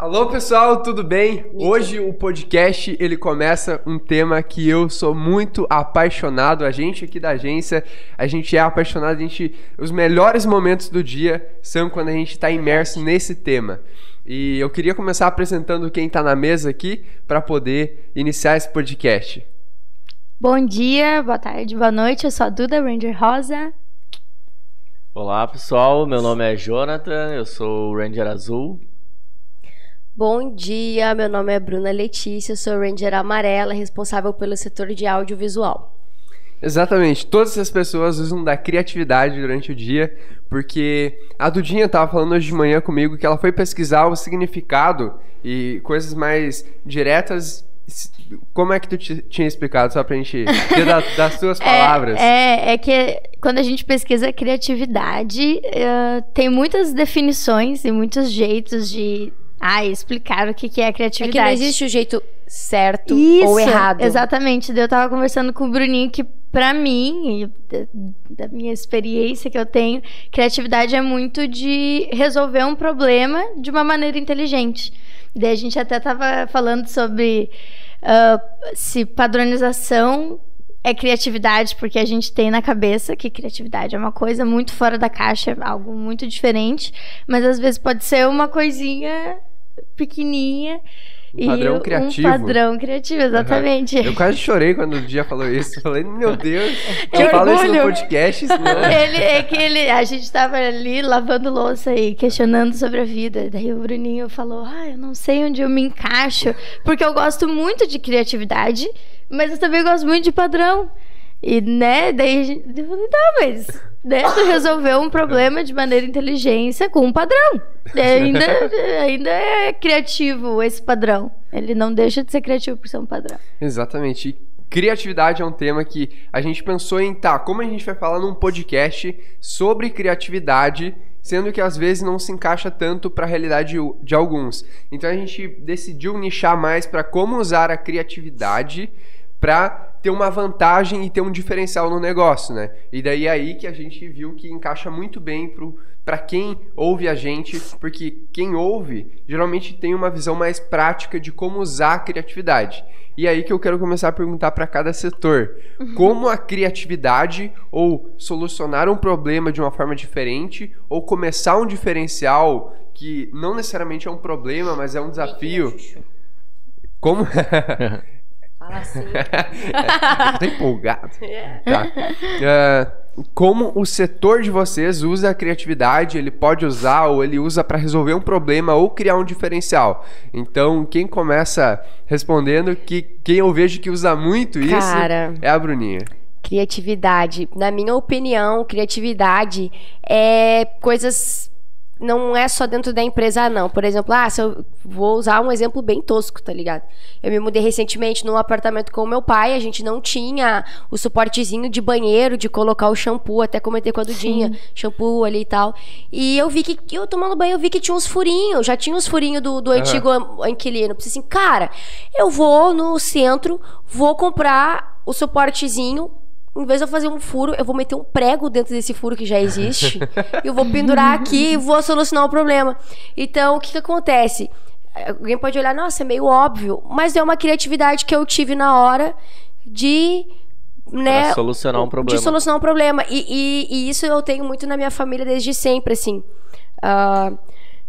Alô pessoal, tudo bem? Hoje o podcast ele começa um tema que eu sou muito apaixonado. A gente aqui da agência, a gente é apaixonado. A gente, os melhores momentos do dia são quando a gente está imerso nesse tema. E eu queria começar apresentando quem está na mesa aqui para poder iniciar esse podcast. Bom dia, boa tarde, boa noite. Eu sou a Duda Ranger Rosa. Olá pessoal, meu nome é Jonathan, eu sou o Ranger Azul. Bom dia, meu nome é Bruna Letícia, sou Ranger Amarela, responsável pelo setor de audiovisual. Exatamente, todas as pessoas usam da criatividade durante o dia, porque a Dudinha estava falando hoje de manhã comigo que ela foi pesquisar o significado e coisas mais diretas como é que tu tinha explicado, só pra gente ter da, das tuas palavras? É, é, é, que quando a gente pesquisa criatividade, uh, tem muitas definições e muitos jeitos de ah, explicar o que, que é criatividade. É que não existe o jeito certo Isso, ou errado. Exatamente. Eu tava conversando com o Bruninho que, para mim, da minha experiência que eu tenho, criatividade é muito de resolver um problema de uma maneira inteligente. Daí a gente até tava falando sobre uh, se padronização é criatividade, porque a gente tem na cabeça que criatividade é uma coisa muito fora da caixa, algo muito diferente, mas às vezes pode ser uma coisinha pequenininha. Um padrão e criativo. Um padrão criativo, exatamente. Uhum. Eu quase chorei quando o dia falou isso. Falei, meu Deus, eu falo isso no podcast. Senão... Ele, é que ele, a gente estava ali lavando louça e questionando sobre a vida. Daí o Bruninho falou, ah, eu não sei onde eu me encaixo, porque eu gosto muito de criatividade, mas eu também gosto muito de padrão. E, né, daí a gente, eu falei, tá, mas né, tu resolveu um problema de maneira inteligência com um padrão. É, ainda, ainda é criativo esse padrão. Ele não deixa de ser criativo por ser um padrão. Exatamente. E criatividade é um tema que a gente pensou em, tá, como a gente vai falar num podcast sobre criatividade, sendo que às vezes não se encaixa tanto para a realidade de alguns. Então a gente decidiu nichar mais para como usar a criatividade para ter uma vantagem e ter um diferencial no negócio, né? E daí é aí que a gente viu que encaixa muito bem para quem ouve a gente, porque quem ouve geralmente tem uma visão mais prática de como usar a criatividade. E é aí que eu quero começar a perguntar para cada setor, uhum. como a criatividade ou solucionar um problema de uma forma diferente ou começar um diferencial que não necessariamente é um problema, mas é um desafio. Como Fala assim. tá empolgado. Yeah. Tá. Uh, como o setor de vocês usa a criatividade, ele pode usar ou ele usa para resolver um problema ou criar um diferencial. Então, quem começa respondendo que quem eu vejo que usa muito isso Cara, é a Bruninha. Criatividade. Na minha opinião, criatividade é coisas não é só dentro da empresa, não. Por exemplo, ah, se eu vou usar um exemplo bem tosco, tá ligado? Eu me mudei recentemente num apartamento com o meu pai, a gente não tinha o suportezinho de banheiro, de colocar o shampoo, até comentei com a Dudinha, Sim. shampoo ali e tal. E eu vi que, eu tomando banho, eu vi que tinha uns furinhos, já tinha uns furinhos do, do antigo inquilino. Pensei assim, cara, eu vou no centro, vou comprar o suportezinho, em vez de eu fazer um furo, eu vou meter um prego dentro desse furo que já existe. e eu vou pendurar aqui e vou solucionar o problema. Então, o que, que acontece? Alguém pode olhar, nossa, é meio óbvio, mas é uma criatividade que eu tive na hora de. Né, pra solucionar um problema. De solucionar um problema. E, e, e, isso eu tenho muito na minha família desde sempre, assim. Uh,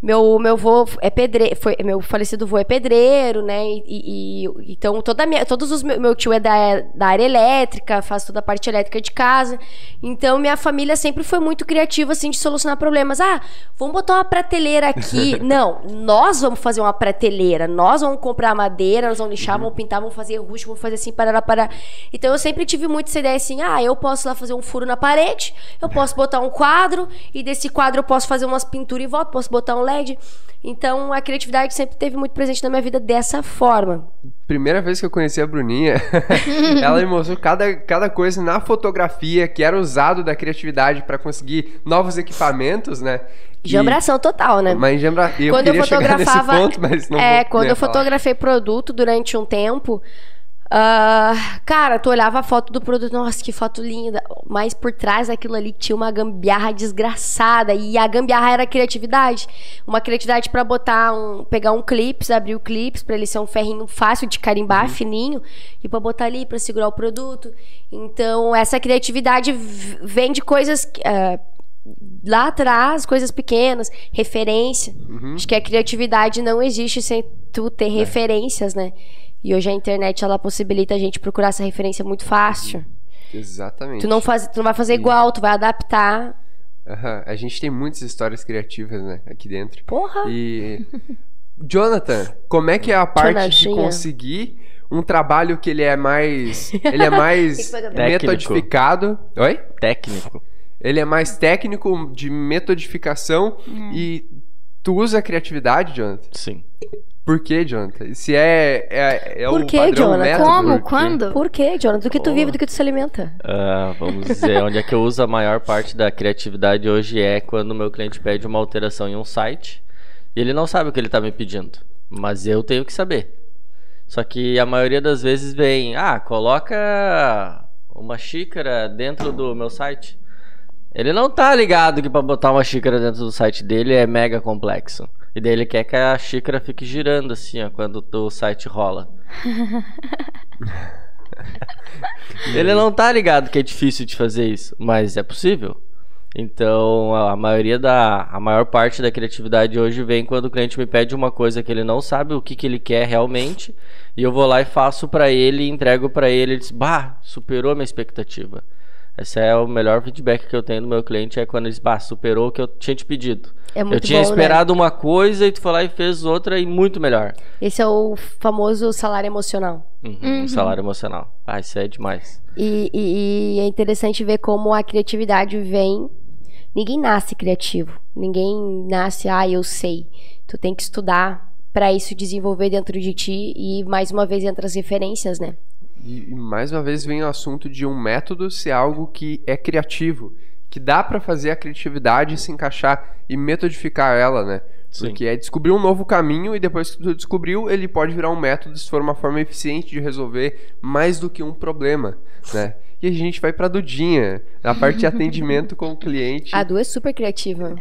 meu meu avô é pedreiro, foi meu falecido avô é pedreiro, né? E, e então toda minha, todos os meu, meu tio é da, da área elétrica, faz toda a parte elétrica de casa. Então minha família sempre foi muito criativa assim de solucionar problemas. Ah, vamos botar uma prateleira aqui. Não, nós vamos fazer uma prateleira, nós vamos comprar madeira, nós vamos lixar, vamos pintar, vamos fazer rústico, vamos fazer assim para para. Então eu sempre tive muito essa ideia assim: "Ah, eu posso lá fazer um furo na parede, eu posso botar um quadro e desse quadro eu posso fazer umas pinturas e volta, posso botar um LED. Então a criatividade sempre teve muito presente na minha vida dessa forma. Primeira vez que eu conheci a Bruninha, ela me mostrou cada, cada coisa na fotografia que era usado da criatividade para conseguir novos equipamentos, né? Jambração total, né? Mas jambra... eu quando eu fotografava, ponto, mas não É, quando eu fotografei produto durante um tempo, Ah, cara, tu olhava a foto do produto, nossa, que foto linda. Mas por trás daquilo ali tinha uma gambiarra desgraçada. E a gambiarra era criatividade. Uma criatividade pra botar um. pegar um clips, abrir o clips, pra ele ser um ferrinho fácil de carimbar, fininho, e pra botar ali pra segurar o produto. Então, essa criatividade vem de coisas. ah, lá atrás, coisas pequenas, referência. Acho que a criatividade não existe sem tu ter referências, né? E hoje a internet ela possibilita a gente procurar essa referência muito fácil. Exatamente. Tu não, faz, tu não vai fazer igual, tu vai adaptar. Aham, A gente tem muitas histórias criativas, né? Aqui dentro. Porra! E. Jonathan, como é que é a parte de Jonathan. conseguir um trabalho que ele é mais. Ele é mais metodificado. Oi? Técnico. Ele é mais técnico de metodificação e tu usa a criatividade, Jonathan? Sim. Por quê, Jonathan? Se é, é, é Por o quê, padrão Jonathan? método, Como? por quê? Quando? Por quê, Jonathan? Do que tu Pô. vive, do que tu se alimenta? Ah, vamos dizer, onde é que eu uso a maior parte da criatividade hoje é quando o meu cliente pede uma alteração em um site e ele não sabe o que ele está me pedindo, mas eu tenho que saber. Só que a maioria das vezes vem, ah, coloca uma xícara dentro do meu site. Ele não tá ligado que para botar uma xícara dentro do site dele é mega complexo. E daí ele quer que a xícara fique girando assim, ó, quando o site rola. Ele não tá ligado que é difícil de fazer isso, mas é possível. Então, a maioria da a maior parte da criatividade hoje vem quando o cliente me pede uma coisa que ele não sabe o que, que ele quer realmente, e eu vou lá e faço pra ele, entrego pra ele, ele diz: "Bah, superou a minha expectativa". Esse é o melhor feedback que eu tenho do meu cliente é quando ele diz: "Bah, superou o que eu tinha te pedido". É muito eu tinha bom, né? esperado uma coisa e tu foi lá e fez outra e muito melhor. Esse é o famoso salário emocional. Uhum, um salário emocional. Ah, isso é demais. E, e- e é interessante ver como a criatividade vem. Ninguém nasce criativo. Ninguém nasce, ah, eu sei. Tu tem que estudar pra isso desenvolver dentro de ti e mais uma vez entra as referências, né? E, e mais uma vez vem o assunto de um método ser algo que é criativo, que dá pra fazer a criatividade se encaixar e metodificar ela, né? Sim. Porque é descobrir um novo caminho e depois que tu descobriu, ele pode virar um método se for uma forma eficiente de resolver mais do que um problema, né? E a gente vai pra Dudinha, na parte de atendimento com o cliente. A Du é super criativa.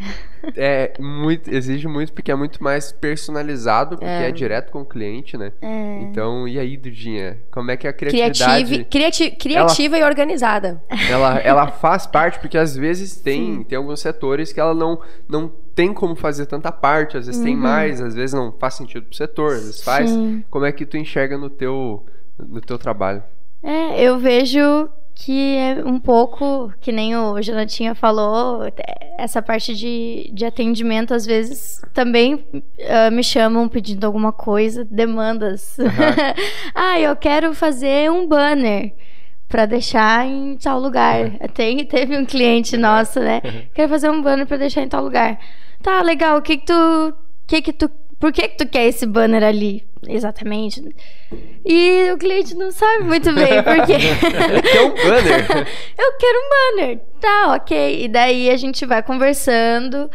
É muito, exige muito porque é muito mais personalizado, porque é, É. direto com o cliente, né? É. Então, e aí, Dudinha? Como é que a criatividade Criativa, criati- criativa e organizada. ela, ela faz parte, porque às vezes tem, tem alguns setores que ela não, não tem como fazer tanta parte, às vezes tem mais, às vezes não faz sentido pro setor, às vezes faz. Sim. Como é que tu enxerga no teu, no teu trabalho? É, eu vejo que é um pouco, que nem o Jonatinha falou, essa parte de, de atendimento, às vezes, também ah, me chamam pedindo alguma coisa, demandas. ah, eu quero fazer um banner pra deixar em tal lugar. Tem, teve um cliente nosso, né? Quero fazer um banner pra deixar em tal lugar. Tá, legal, o que que tu... Que que tu por que, que tu quer esse banner ali? Exatamente. E o cliente não sabe muito bem por quê. É um banner. Eu quero um banner. Tá, ok. E daí a gente vai conversando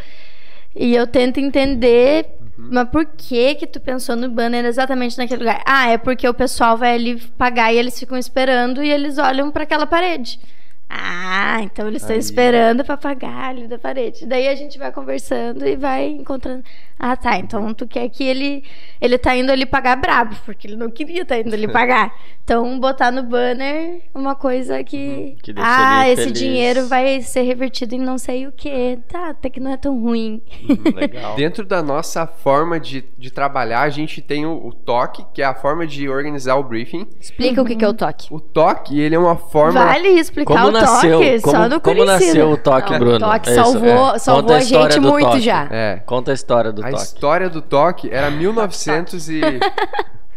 e eu tento entender. Mas por que que tu pensou no banner exatamente naquele lugar? Ah, é porque o pessoal vai ali pagar e eles ficam esperando e eles olham para aquela parede. Ah, então eles estão esperando para pagar ali da parede. Daí a gente vai conversando e vai encontrando. Ah, tá. Então tu quer que ele ele tá indo ali pagar brabo, porque ele não queria estar indo ali pagar. Então botar no banner uma coisa que, que deixa ah, ele esse feliz. dinheiro vai ser revertido em não sei o que. Tá, até que não é tão ruim. Hum, Legal. Dentro da nossa forma de, de trabalhar, a gente tem o, o toque, que é a forma de organizar o briefing. Explica o que, que é o toque. O toque, ele é uma forma... Vale explicar Como o nasceu, toque, como, só no como nasceu o toque, Não, o Bruno? toque Isso, salvou- é. salvou Conta a história gente do muito toque. já. É. Conta a história do A toque. história do toque era 1900 e...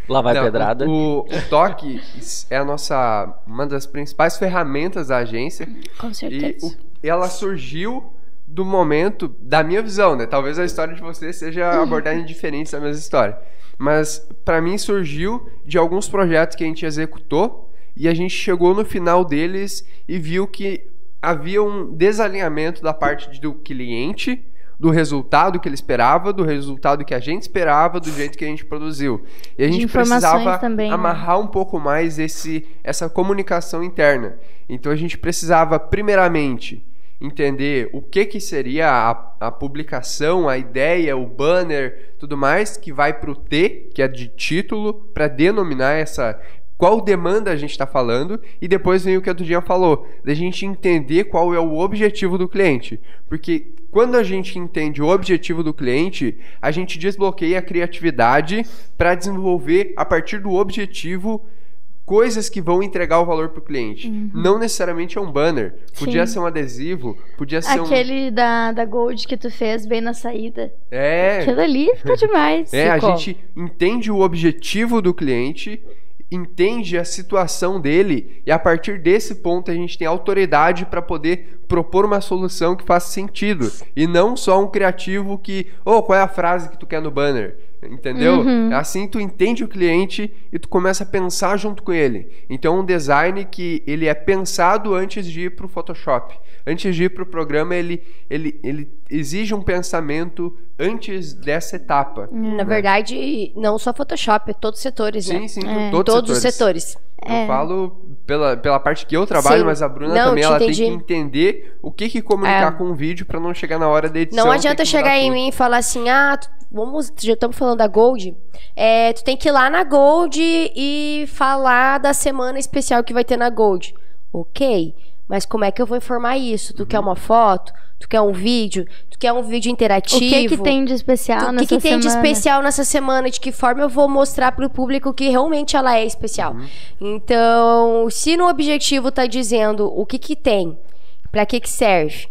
Lá vai Não, pedrada. O, o toque é a nossa uma das principais ferramentas da agência Com e certeza. o- ela surgiu do momento da minha visão, né? Talvez a história de você seja abordagem diferente da mesma história, mas pra mim surgiu de alguns projetos que a gente executou e a gente chegou no final deles e viu que havia um desalinhamento da parte do cliente do resultado que ele esperava, do resultado que a gente esperava, do jeito que a gente produziu. E a gente precisava também, né? amarrar um pouco mais esse, essa comunicação interna. Então a gente precisava, primeiramente, entender o que, que seria a, a publicação, a ideia, o banner, tudo mais, que vai para o T, que é de título, para denominar essa. Qual demanda a gente está falando, e depois vem o que a Dudinha falou, da gente entender qual é o objetivo do cliente. Porque quando a gente entende o objetivo do cliente, a gente desbloqueia a criatividade para desenvolver, a partir do objetivo, coisas que vão entregar o valor para o cliente. Não necessariamente é um banner. Podia Uhum. Sim. ser um adesivo, podia ser um. Aquele da, da Gold que tu fez bem na saída. É, Aquilo ali ficou demais. é, a ficou. gente entende o objetivo do cliente, entende a situação dele e a partir desse ponto a gente tem autoridade para poder propor uma solução que faça sentido e não só um criativo que, oh, qual é a frase que tu quer no banner? Entendeu? Uhum. Assim tu entende o cliente e tu começa a pensar junto com ele. Então é um design que ele é pensado antes de ir para o Photoshop. Antes de ir para o programa, ele, ele, ele exige um pensamento antes dessa etapa. Na verdade, não só Photoshop, é todos os setores, Sim, né? sim, É. todos, Todos os setores. Eu falo pela, pela parte que eu trabalho, Sim. mas a Bruna Não, também te ela tem entendi. que entender o que, que comunicar É. com o vídeo para não chegar na hora da edição. Não adianta chegar em tudo. mim e falar assim, ah, tu- vamos, já estamos falando da Gold. É, tu tem que ir lá na Gold e falar da semana especial que vai ter na Gold. Ok, mas como é que eu vou informar isso? Tu Uhum. quer uma foto? Tu quer um vídeo? Tu quer um vídeo O interativo? que que tem de especial O que, nessa que tem de semana? especial nessa semana? De que forma eu vou mostrar pro público que realmente ela é especial? Uhum. Então, se no objetivo tá dizendo o que que tem, pra que que serve,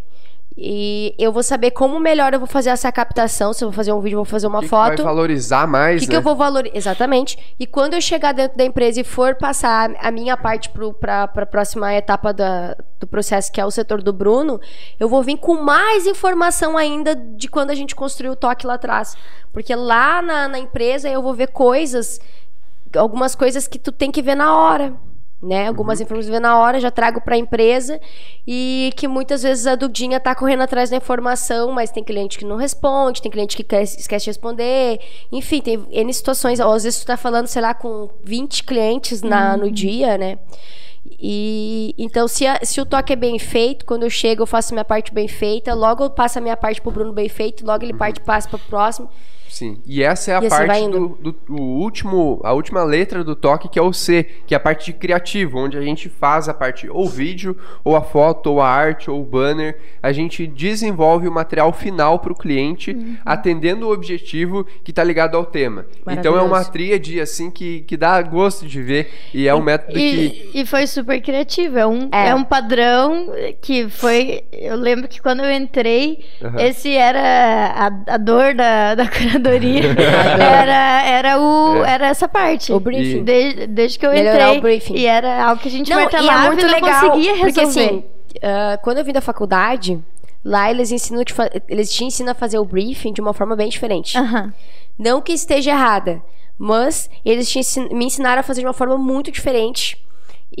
e eu vou saber como melhor eu vou fazer essa captação, se eu vou fazer um vídeo, eu vou fazer uma O que que vai foto. valorizar O mais, que, né? que eu vou valorizar? Exatamente. E quando eu chegar dentro da empresa e for passar a minha parte para a próxima etapa da- do processo, que é o setor do Bruno, eu vou vir com mais informação ainda de quando a gente construiu o toque lá atrás. Porque lá na, na empresa eu vou ver coisas, algumas coisas que tu tem que ver na hora. Né? Algumas informações ver na hora, já trago para a empresa e que muitas vezes a Dudinha tá correndo atrás da informação, mas tem cliente que não responde, tem cliente que quer- esquece de responder, enfim, tem N situações. Ou às vezes tu tá falando, sei lá, com 20 clientes na, no dia, né? E então, se, a- se o toque é bem feito, quando eu chego, eu faço minha parte bem feita, logo eu passo a minha parte pro Bruno bem feito, logo ele parte passa pro próximo. Sim. E essa é a E parte do, do- o último, a última letra do toque, que é o C, que é a parte de criativo, onde a gente faz a parte ou vídeo, ou a foto, ou a arte, ou o banner. A gente desenvolve o material final para o cliente, Uhum. atendendo o objetivo que está ligado ao tema. Então é uma tríade assim que, que dá gosto de ver e é um método que E, e foi super criativo. É um, É. é. um padrão que foi. Eu lembro que quando eu entrei, Aham. esse era a, a dor da, da curadoria. era, era, o, É. era essa parte. O briefing. Desde, desde que eu Melhorar entrei. o briefing. E era algo que a gente Não, e é martelava muito não legal, conseguia resolver. porque assim, ah, quando eu vim da faculdade, lá eles ensinam, te eles te ensinam a fazer o briefing de uma forma bem diferente. Não que esteja errada, mas eles te ensin- me ensinaram a fazer de uma forma muito diferente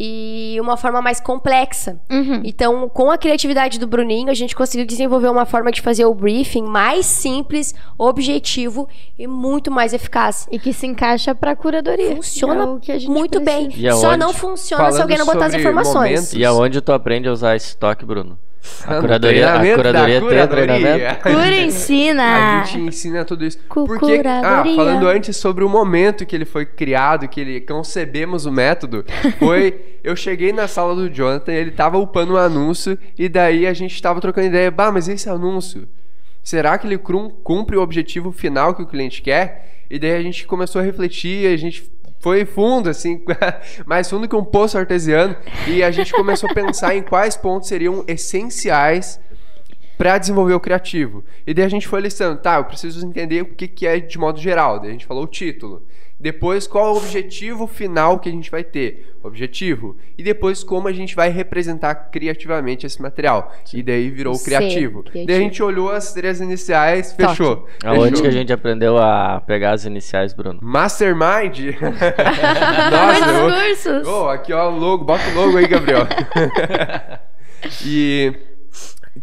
e uma forma mais complexa. Uhum. Então, com a criatividade do Bruninho, a gente conseguiu desenvolver uma forma de fazer o briefing mais simples, objetivo e muito mais eficaz. E que se encaixa pra curadoria. Funciona É o que a gente muito bem. precisa. E Só não funciona se alguém não botar as informações. momentos. E aonde tu aprende a usar esse toque, Bruno? A curadoria, a curadoria tem treinamento? Cura ensina. A gente ensina tudo isso. Cu- Porque, ah, falando antes sobre o momento que ele foi criado, que ele concebemos o método, foi. eu cheguei na sala do Jonathan, ele tava upando um anúncio, e daí a gente tava trocando ideia. Bah, mas esse anúncio, será que ele cumpre o objetivo final que o cliente quer? E daí a gente começou a refletir, a gente foi fundo, assim, mais fundo que um poço artesiano, e a gente começou a pensar em quais pontos seriam essenciais para desenvolver o criativo. E daí a gente foi listando, tá, eu preciso entender o que, que é de modo geral. Daí a gente falou o título. Depois, qual é o objetivo final que a gente vai ter? Objetivo. E depois, como a gente vai representar criativamente esse material. E daí virou criativo. criativo. Daí a gente olhou as três iniciais, Toque. fechou. Aonde que a gente aprendeu a pegar as iniciais, Bruno? Mastermind? Nossa, cursos. Oh, aqui ó, o logo, bota o logo aí, Gabriel. e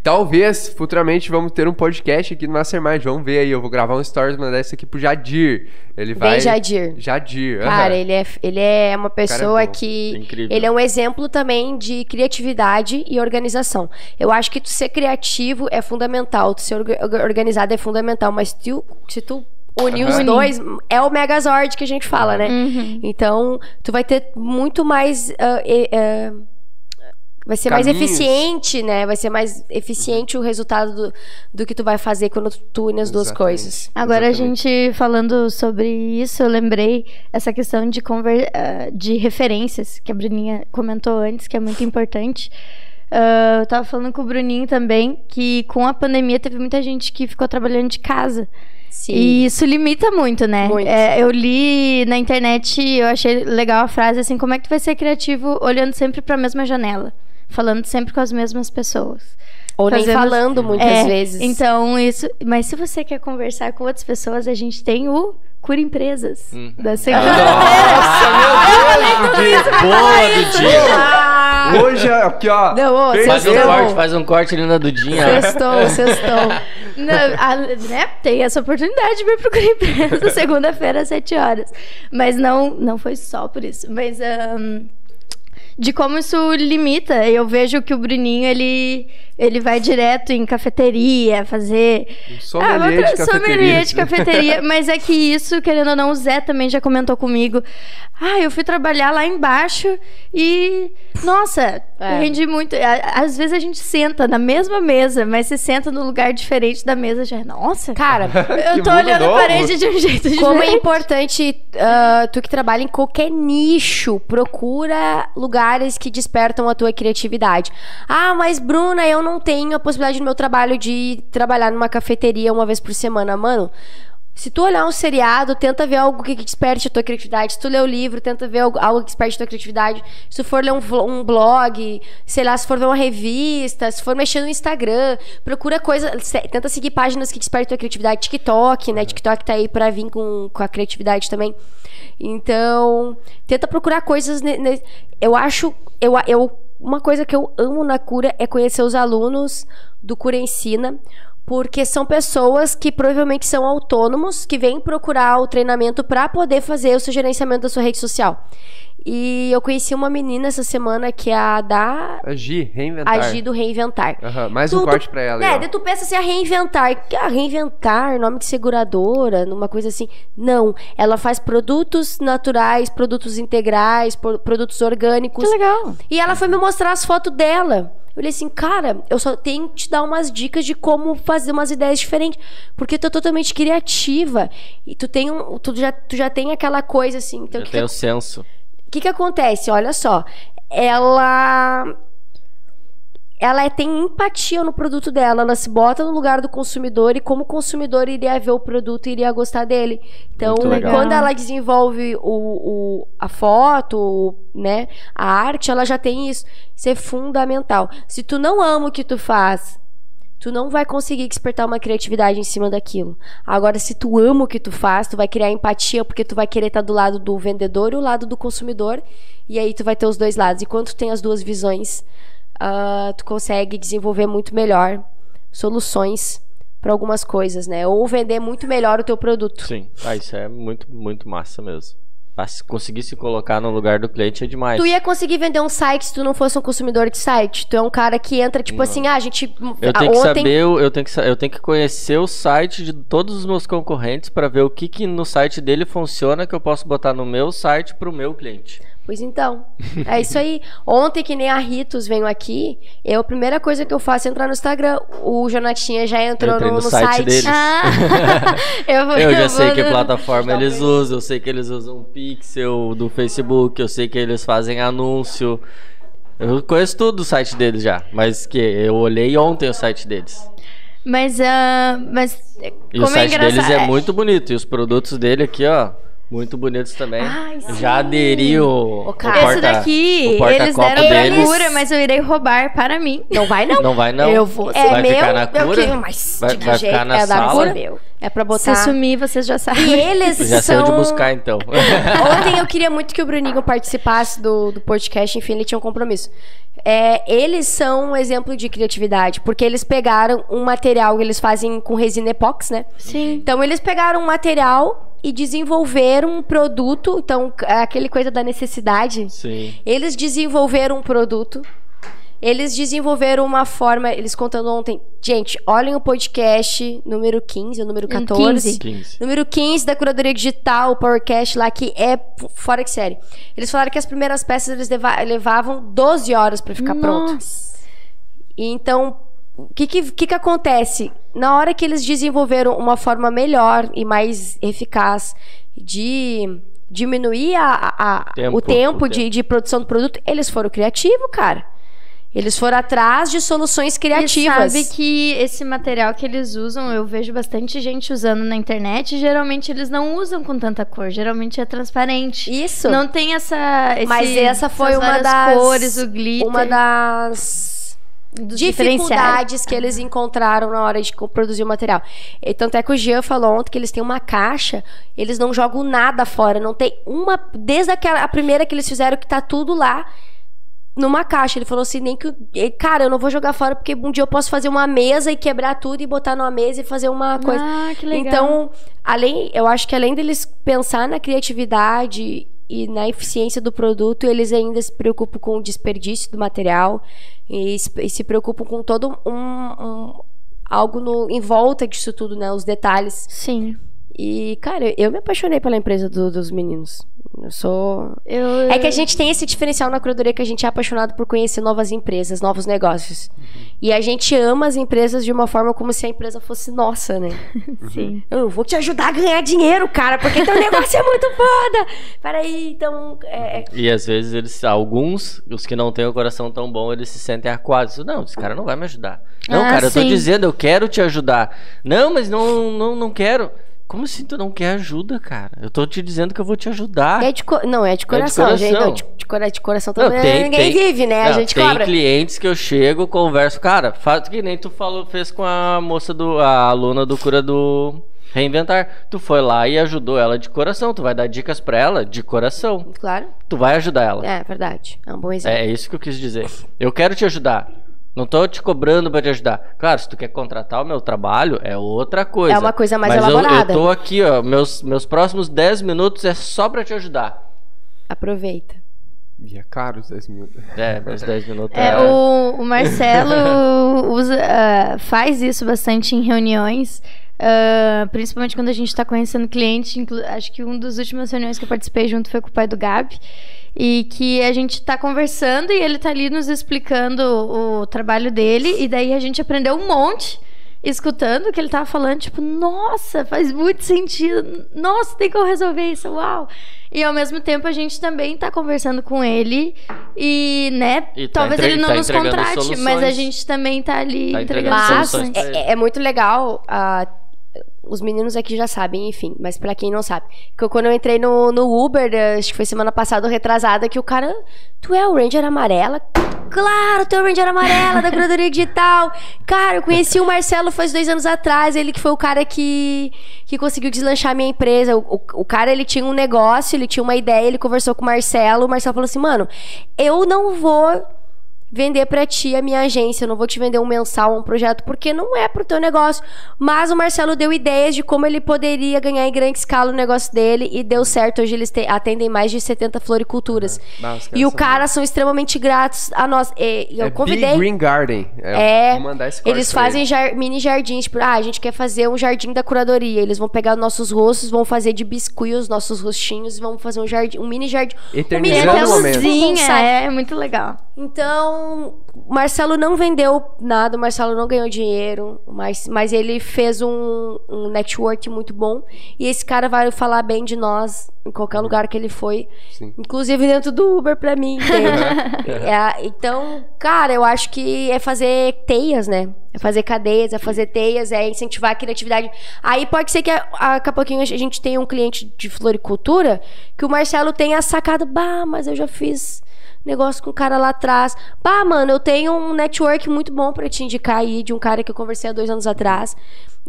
Talvez futuramente vamos ter um podcast aqui no Mastermind. Vamos ver aí. Eu vou gravar um stories, mandar isso aqui pro Jadir. Ele vai. Jadir. Jadir. Cara, ele é, ele é uma pessoa bom, que. incrível. Ele é um exemplo também de criatividade e organização. Eu acho que tu ser criativo é fundamental, tu ser orga- orga- organizado é fundamental, mas tu, se tu unir os Aham. dois, é o Megazord que a gente fala, né? Então, tu vai ter muito mais. e- ah, Vai ser mais Caminhos. eficiente, né? Vai ser mais eficiente o resultado do, do que tu vai fazer quando tu une as duas Exatamente. coisas. Agora Exatamente. a gente falando sobre isso, eu lembrei essa questão de, conver- ah, de referências que a Bruninha comentou antes, que é muito importante. Ah, eu tava falando com o Bruninho também que com a pandemia teve muita gente que ficou trabalhando de casa. Sim. E isso limita muito, né? Muito. É, eu li na internet, eu achei legal a frase assim: como é que tu vai ser criativo olhando sempre pra mesma janela? Falando sempre com as mesmas pessoas. Ou nem Fazendo- falando muitas É, vezes. Então, isso. Mas se você quer conversar com outras pessoas, a gente tem o Cura Empresas. Hum. Da segunda Nossa, meu Deus! Que boa, Dudinha! Hoje, aqui, ó. Não, ô, Faz um corte, faz um corte ali na Dudinha. Sextou, sextou. Não, a- né, tem essa oportunidade de vir pro Cura Empresas segunda-feira às 7 horas. Mas não, não foi só por isso. Mas ahn, de como isso limita, eu vejo que o Bruninho, ele, ele vai direto em cafeteria fazer Um sommelier Ah, de outra- cafeteria. de cafeteria. Mas é que isso, querendo ou não, o Zé também já comentou comigo. Ah, eu fui trabalhar lá embaixo e. Nossa, É. rendi muito. A- Às vezes a gente senta na mesma mesa, mas se senta num lugar diferente da mesa já. é, Nossa, Cara, eu tô olhando a novo. parede de um jeito diferente. como é importante ah, tu que trabalha em qualquer nicho, procura lugares que despertam a tua criatividade. Ah, mas Bruna, eu não tenho a possibilidade no meu trabalho de trabalhar numa cafeteria uma vez por semana. Mano, se tu olhar um seriado, tenta ver algo que desperte a tua criatividade. Se tu ler o livro, tenta ver algo, que desperte a tua criatividade. Se tu for ler um, um blog, sei lá, se for ver uma revista, se for mexer no Instagram, procura coisa, tenta seguir páginas que despertem a tua criatividade. TikTok, né? TikTok tá aí pra vir com, com a criatividade também. Então, tenta procurar coisas. ne- eu acho. Eu, eu, uma coisa que eu amo na cura é conhecer os alunos do Cura Ensina. Porque são pessoas que provavelmente são autônomos, que vêm procurar o treinamento para poder fazer o seu gerenciamento da sua rede social. E eu conheci uma menina essa semana que é a da Agir, reinventar. Agir do Reinventar. Aham, Mais um Tu- tu- corte pra ela. É, daí tu pensa assim, a reinventar. Que A reinventar, nome de seguradora, numa coisa assim. Não. Ela faz produtos naturais, produtos integrais, pro- produtos orgânicos. Que legal. E ela foi me mostrar as fotos dela. Eu falei assim, cara, eu só tenho que te dar umas dicas de como fazer umas ideias diferentes. Porque tu é totalmente criativa. E tu tem um. Tu já, tu já tem aquela coisa assim. Então, o Eu que, tenho que, senso. o que que acontece? Olha só. Ela. Ela é- tem empatia no produto dela, ela se bota no lugar do consumidor e como o consumidor iria ver o produto e iria gostar dele. Então, quando ela desenvolve o, o- a foto, né, a arte, ela já tem isso. Isso é fundamental. Se tu não ama o que tu faz, tu não vai conseguir despertar uma criatividade em cima daquilo. Agora, se tu ama o que tu faz, tu vai criar empatia porque tu vai querer estar do lado do vendedor e o lado do consumidor, e aí tu vai ter os dois lados. E quando tu tem as duas visões, ah, tu consegue desenvolver muito melhor soluções para algumas coisas, né? Ou vender muito melhor o teu produto. Sim. Ah, isso é muito, muito massa mesmo. Pra se conseguir se colocar no lugar do cliente é demais. Tu ia conseguir vender um site se tu não fosse um consumidor de site. Tu é um cara que entra, tipo Não. assim, ah, a gente. Eu tenho que ontem... saber, eu tenho que, eu tenho que conhecer o site de todos os meus concorrentes para ver o que, que no site dele funciona que eu posso botar no meu site pro meu cliente. Pois então. É isso aí. Ontem, que nem a Ritos veio aqui, eu, a primeira coisa que eu faço é entrar no Instagram. O Jonatinha já entrou Eu no, no site site. deles. Ah, eu, vou, Eu já sei vou que plataforma eles usam, eu sei que eles usam o Pixel do Facebook, eu sei que eles fazem anúncio. Eu conheço tudo do site deles já, mas que eu olhei ontem o site deles. Mas, ah, mas E como o site é deles é muito bonito. E os produtos dele aqui, ó. Muito bonitos também. Ai. Já aderi o, o porta, Esse daqui, o eles porta-copo deram pra deles. cura, mas eu irei roubar para mim. Não vai não. Não vai não. Eu vou. Você É vai meu, ficar na eu cura? quero, mas Vai- de que vai jeito? ficar na é sala? cura meu. É pra botar. Se sumir, vocês já E sabem. eles Já são... saiu de buscar então. Ontem eu queria muito que o Bruninho participasse do, do podcast, enfim, ele tinha um compromisso. É, eles são um exemplo de criatividade, porque eles pegaram um material que eles fazem com resina epox, né? Sim. Então eles pegaram um material e desenvolveram um produto, então é aquele coisa da necessidade. Sim. Eles desenvolveram um produto. Eles desenvolveram uma forma, eles contando ontem, gente, olhem o podcast número 15, o número 14. 15. Número 15 da Curadoria Digital, o Powercast lá, que é fora de série. Eles falaram que as primeiras peças eles leva- levavam 12 horas pra ficar pronto. Nossa. E então, o que que, que que acontece? Na hora que eles desenvolveram uma forma melhor e mais eficaz de diminuir a- a- Tempo, o tempo, o de, tempo. de produção do produto, eles foram criativos, cara. Eles foram atrás de soluções criativas. E sabe que esse material que eles usam, eu vejo bastante gente usando na internet. Geralmente eles não usam com tanta cor. Geralmente é transparente. Isso. Não tem essa. esse- Mas essa foi essas uma das cores, o glitter. uma das. Dificuldades que eles encontraram na hora de produzir o material. E tanto é que o Jean falou ontem que eles têm uma caixa, eles não jogam nada fora, não tem uma desde aquela a primeira que eles fizeram que tá tudo lá numa caixa. Ele falou assim, nem que, cara, eu não vou jogar fora porque um dia eu posso fazer uma mesa e quebrar tudo e botar numa mesa e fazer uma coisa. Ah, que legal. Então, além, eu acho que além deles pensar na criatividade e na eficiência do produto, eles ainda se preocupam com o desperdício do material e, se- e se preocupam com todo um, um- algo no, em volta disso tudo, né? Os detalhes. Sim. E, cara, eu me apaixonei pela empresa do- dos meninos. Eu sou. Eu, É que a gente tem esse diferencial na curadoria que a gente é apaixonado por conhecer novas empresas, novos negócios. E a gente ama as empresas de uma forma como se a empresa fosse nossa, né? Sim. Eu vou te ajudar a ganhar dinheiro, cara, porque teu negócio é muito foda. Peraí, então. É, é- E às vezes eles, alguns, os que não têm o coração tão bom, eles se sentem acuados. Não, esse cara não vai me ajudar. Não, Ah, cara, eu tô sim. dizendo, eu quero te ajudar. Não, mas não, não, não quero. Como assim tu não quer ajuda, cara? Eu tô te dizendo que eu vou te ajudar. é de co- não, é de coração, coração. gente. Não, de, de cora- de coração Não, também. tem- ninguém tem- vive, né? a Não, gente tem cobra. clientes que eu chego, converso, cara, faz que nem tu falou, fez com a moça do, a aluna do cura do reinventar. Tu foi lá e ajudou ela de coração, tu vai dar dicas pra ela de coração. Claro. Tu vai ajudar ela. É, verdade. É um bom exemplo. É, é isso que eu quis dizer. Eu quero te ajudar. Não tô te cobrando pra te ajudar. Claro, se tu quer contratar o meu trabalho, é outra coisa. É uma coisa mais Mas eu- elaborada. Eu, tô aqui, ó. Meus, meus próximos 10 minutos é só pra te ajudar. Aproveita. E é caro os 10 minutos. É, meus 10 minutos É, o, o Marcelo usa, ah, faz isso bastante em reuniões. ah, principalmente quando a gente está conhecendo cliente. Inclu- acho que uma das últimas reuniões que eu participei junto foi com o pai do Gabi. E que a gente tá conversando e ele tá ali nos explicando o, trabalho dele. E daí a gente aprendeu um monte escutando o que ele tava falando. Tipo, nossa, faz muito sentido. Nossa, tem como resolver isso. Uau! E ao mesmo tempo a gente também tá conversando com ele e, né, E tá talvez entre- ele não tá nos contrate, soluções. mas a gente também tá ali Tá entregando entregando soluções pra é, é muito legal. ah, os meninos aqui já sabem, enfim, mas pra quem não sabe, que quando eu entrei no, no Uber, eh, acho que foi semana passada ou retrasada, que o cara, tu é o Ranger Amarela? Claro, tu é o Ranger Amarela da Curadoria Digital. Cara, eu conheci o Marcelo faz dois anos atrás, ele que foi o cara que, que conseguiu deslanchar a minha empresa. O, o, o cara, ele tinha um negócio, ele tinha uma ideia, ele conversou com o Marcelo, o Marcelo falou assim, mano, eu não vou vender pra ti a minha agência, eu não vou te vender um mensal, um projeto, porque não é pro teu negócio. Mas o Marcelo deu ideias de como ele poderia ganhar em grande escala o negócio dele e deu certo. Hoje eles te- atendem mais de 70 floriculturas. Nossa, E o cara são extremamente gratos a nós. E, eu é convidei. Big Green Garden. É, vou mandar esse corte eles fazem jar- mini jardins, tipo, ah, a gente quer fazer um jardim da curadoria. Eles vão pegar nossos rostos, vão fazer de biscuit os nossos rostinhos e vão fazer um jardim, um mini jardim. Um mini Eternizando o momento. luzinha, bonsai. é muito legal. Então, o Marcelo não vendeu nada, o Marcelo não ganhou dinheiro, mas, mas ele fez um, um network muito bom. E esse cara vai falar bem de nós em qualquer lugar que ele foi, Sim. inclusive dentro do Uber pra mim, entende? É, então, cara, eu acho que é fazer teias, né? É fazer cadeias, é fazer teias, é incentivar a criatividade. Aí pode ser que a- a- daqui a pouquinho a gente tenha um cliente de floricultura que o Marcelo tenha sacado, bah, mas eu já fiz negócio com o cara lá atrás. Bah, mano, eu tenho um network muito bom pra te indicar aí de um cara que eu conversei há dois anos atrás.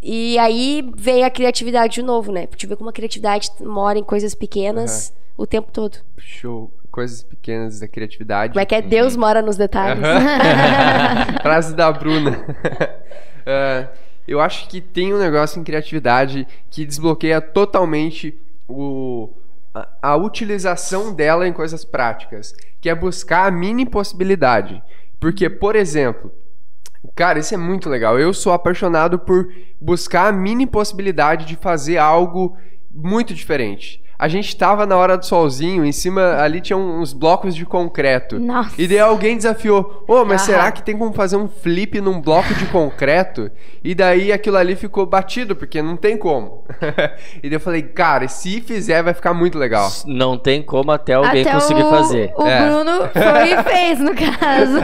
E aí vem a criatividade de novo, né? Pra te ver como a criatividade mora em coisas pequenas o tempo todo. Show. Coisas pequenas da criatividade. Como é que é? Deus mora nos detalhes. Aham. Frase da Bruna. É, eu acho que tem um negócio em criatividade que desbloqueia totalmente o, a, utilização dela em coisas práticas, que é buscar a mini possibilidade. Porque, por exemplo, Cara, isso é muito legal. Eu sou apaixonado por buscar a mini possibilidade de fazer algo muito diferente. A gente tava na hora do solzinho, em cima ali tinha uns blocos de concreto. Nossa. E daí alguém desafiou: Ô, mas Aham. será que tem como fazer um flip num bloco de concreto? E daí aquilo ali ficou batido, porque não tem como. e daí eu falei: Cara, e se fizer, vai ficar muito legal. Não tem como até alguém Até conseguir o, fazer. O É. Bruno foi e fez, no caso.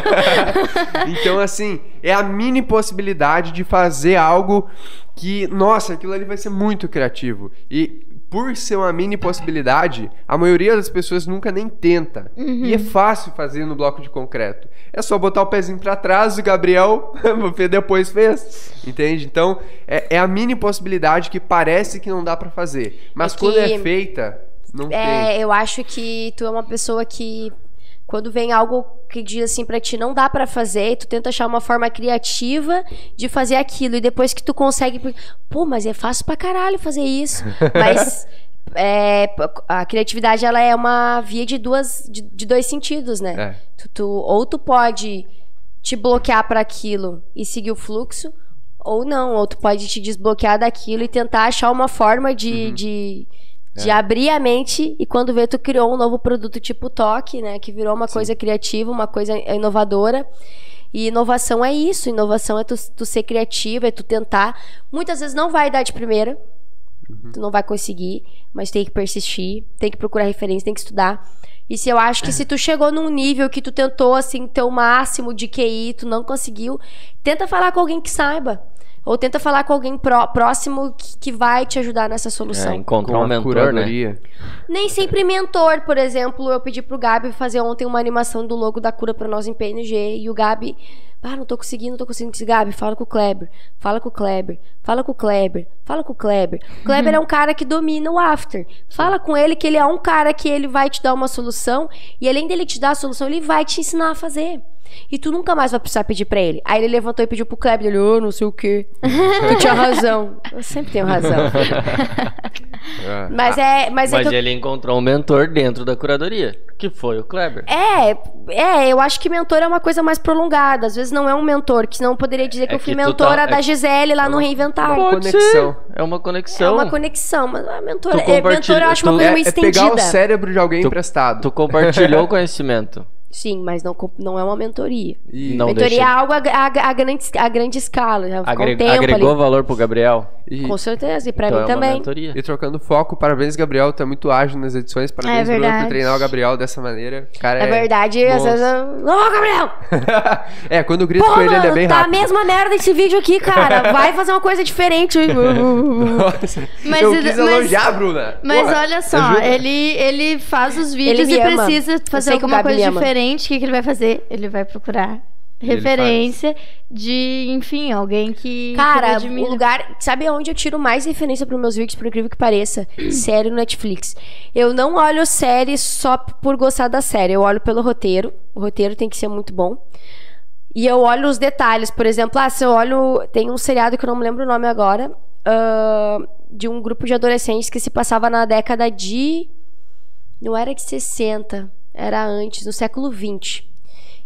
Então, assim, é a mini possibilidade de fazer algo que, nossa, aquilo ali vai ser muito criativo. E por ser uma mini possibilidade, a maioria das pessoas nunca nem tenta. E é fácil fazer no bloco de concreto. É só botar o pezinho pra trás, o Gabriel depois fez. Entende? Então, é, é a mini possibilidade que parece que não dá pra fazer. Mas É quando que- é feita, não tem. É, eu acho que tu é uma pessoa que quando vem algo que diz assim pra ti não dá pra fazer, tu tenta achar uma forma criativa de fazer aquilo e depois que tu consegue, pô, mas é fácil pra caralho fazer isso. Mas é, a criatividade ela é uma via de duas de, de dois sentidos, né? É. Tu, tu- ou tu pode te bloquear pra aquilo e seguir o fluxo, ou não, ou tu pode te desbloquear daquilo e tentar achar uma forma de, Uhum. de, de É. abrir a mente e quando vê tu criou um novo produto tipo toque, né, que virou uma coisa criativa, uma coisa inovadora. E inovação é isso, inovação é tu, tu ser criativa, é tu tentar. Muitas vezes não vai dar de primeira, tu não vai conseguir, mas tem que persistir, tem que procurar referência, tem que estudar. E se eu acho que se tu chegou num nível que tu tentou assim ter o máximo de QI, tu não conseguiu, tenta falar com alguém que saiba. Ou tenta falar com alguém pró- próximo que, que vai te ajudar nessa É, solução. encontrar Com um mentor, né? curadoria. Nem sempre mentor, por exemplo, eu pedi pro Gabi fazer ontem uma animação do logo da cura pra nós em PNG e o Gabi, ah, não tô conseguindo, não tô conseguindo. Disse, Gabi, fala com o Kleber, fala com o Kleber, fala com o Kleber, fala com o Kleber. O Kleber é um cara que domina o after. Fala com ele que ele é um cara que ele vai te dar uma solução e além dele te dar a solução, ele vai te ensinar a fazer. E tu nunca mais vai precisar pedir pra ele. Aí ele levantou e pediu pro Kleber, ele, oh, não sei o quê. tu tinha razão. Eu sempre tenho razão. É. Mas é, mas é Mas que eu ele encontrou um mentor dentro da curadoria, que foi o Kleber. É, é, eu acho que mentor é uma coisa mais prolongada. Às vezes não é um mentor, que senão eu poderia dizer que É eu fui que tu mentora tá- da é- Gisele lá no Reinventar. Uma Pode conexão. É uma É conexão. uma conexão, mas a mentora, é, mentor eu acho uma tu- coisa É, meio é pegar o estendida. cérebro de alguém Tu- emprestado. Tu compartilhou o conhecimento. Sim, mas não, não é uma mentoria. E, Não mentoria deixa- é algo a, a- a grande, a grande escala. Já Agre- um tempo agregou ali. valor pro Gabriel. e- Com certeza, e pra então mim é também. mentoria. E trocando foco, parabéns, Gabriel. Tá muito ágil nas edições. Parabéns, É Bruno, por treinar o Gabriel dessa maneira. Cara, É verdade, às vezes eu... Ô, Gabriel! é, quando grito Pô, com ele, ele é bem tá a rápido. mesma merda esse vídeo aqui, cara. Vai fazer uma coisa diferente. Nossa, Mas eu ele- quis mas- elogiar, Bruna. Mas Porra, olha só, ajuda. ele, ele faz os vídeos e ama. precisa fazer alguma coisa me O que, que ele vai fazer? Ele vai procurar referência de, enfim, alguém que. Cara, que o lugar. Sabe onde eu tiro mais referência pros meus vídeos, por incrível que pareça? série no Netflix. Eu não olho série só por gostar da série. Eu olho pelo roteiro. O roteiro tem que ser muito bom. E eu olho os detalhes. Por exemplo, ah, se eu olho. Tem um seriado que eu não me lembro o nome agora. ah, de um grupo de adolescentes que se passava na década de. Não era de 60, era antes, no século 20.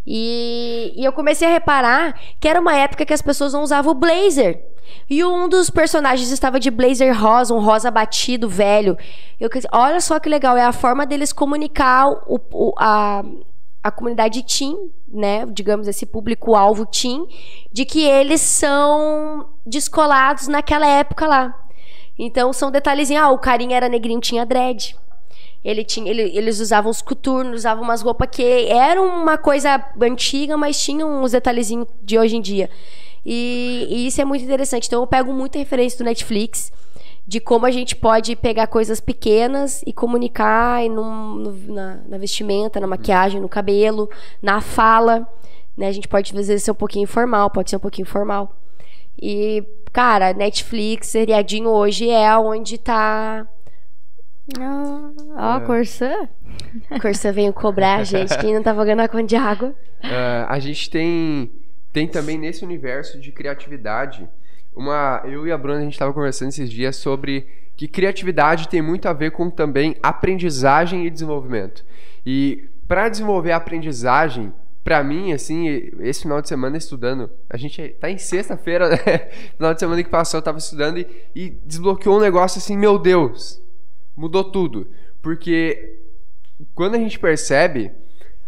E, e eu comecei a reparar que era uma época que as pessoas não usavam blazer. E um dos personagens estava de blazer rosa, um rosa batido, velho. Eu, olha só que legal, é a forma deles comunicar o, o- a, a comunidade teen, né, digamos esse público-alvo teen, de que eles são descolados naquela época lá. Então são detalhezinhos, ah, o carinha era negrinho, tinha dread. Ele tinha, ele, eles usavam os coturnos, usavam umas roupas que eram uma coisa antiga, mas tinham uns detalhezinhos de hoje em dia. E, e, isso é muito interessante. Então eu pego muita referência do Netflix de como a gente pode pegar coisas pequenas e comunicar num, no, na, na, vestimenta, na maquiagem, no cabelo, na fala. Né? A gente pode às vezes ser um pouquinho informal, pode ser um pouquinho formal. E, cara, Netflix, seriadinho hoje é onde tá. Ó, oh, é. Corsã. Corsã veio cobrar a gente, quem não tá pagando a conta de água. Uh, a gente tem, tem também nesse universo de criatividade uma, eu e a Bruna a gente estava conversando esses dias sobre que criatividade tem muito a ver com também aprendizagem e desenvolvimento. E para desenvolver a aprendizagem, para mim, assim, esse final de semana estudando, a gente tá em sexta-feira, né? final de semana que passou eu tava estudando e, e desbloqueou um negócio assim, meu Deus, mudou tudo. Porque quando a gente percebe,